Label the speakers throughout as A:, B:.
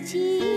A: 的情。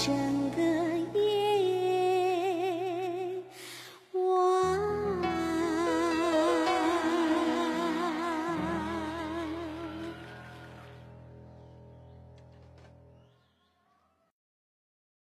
A: Tr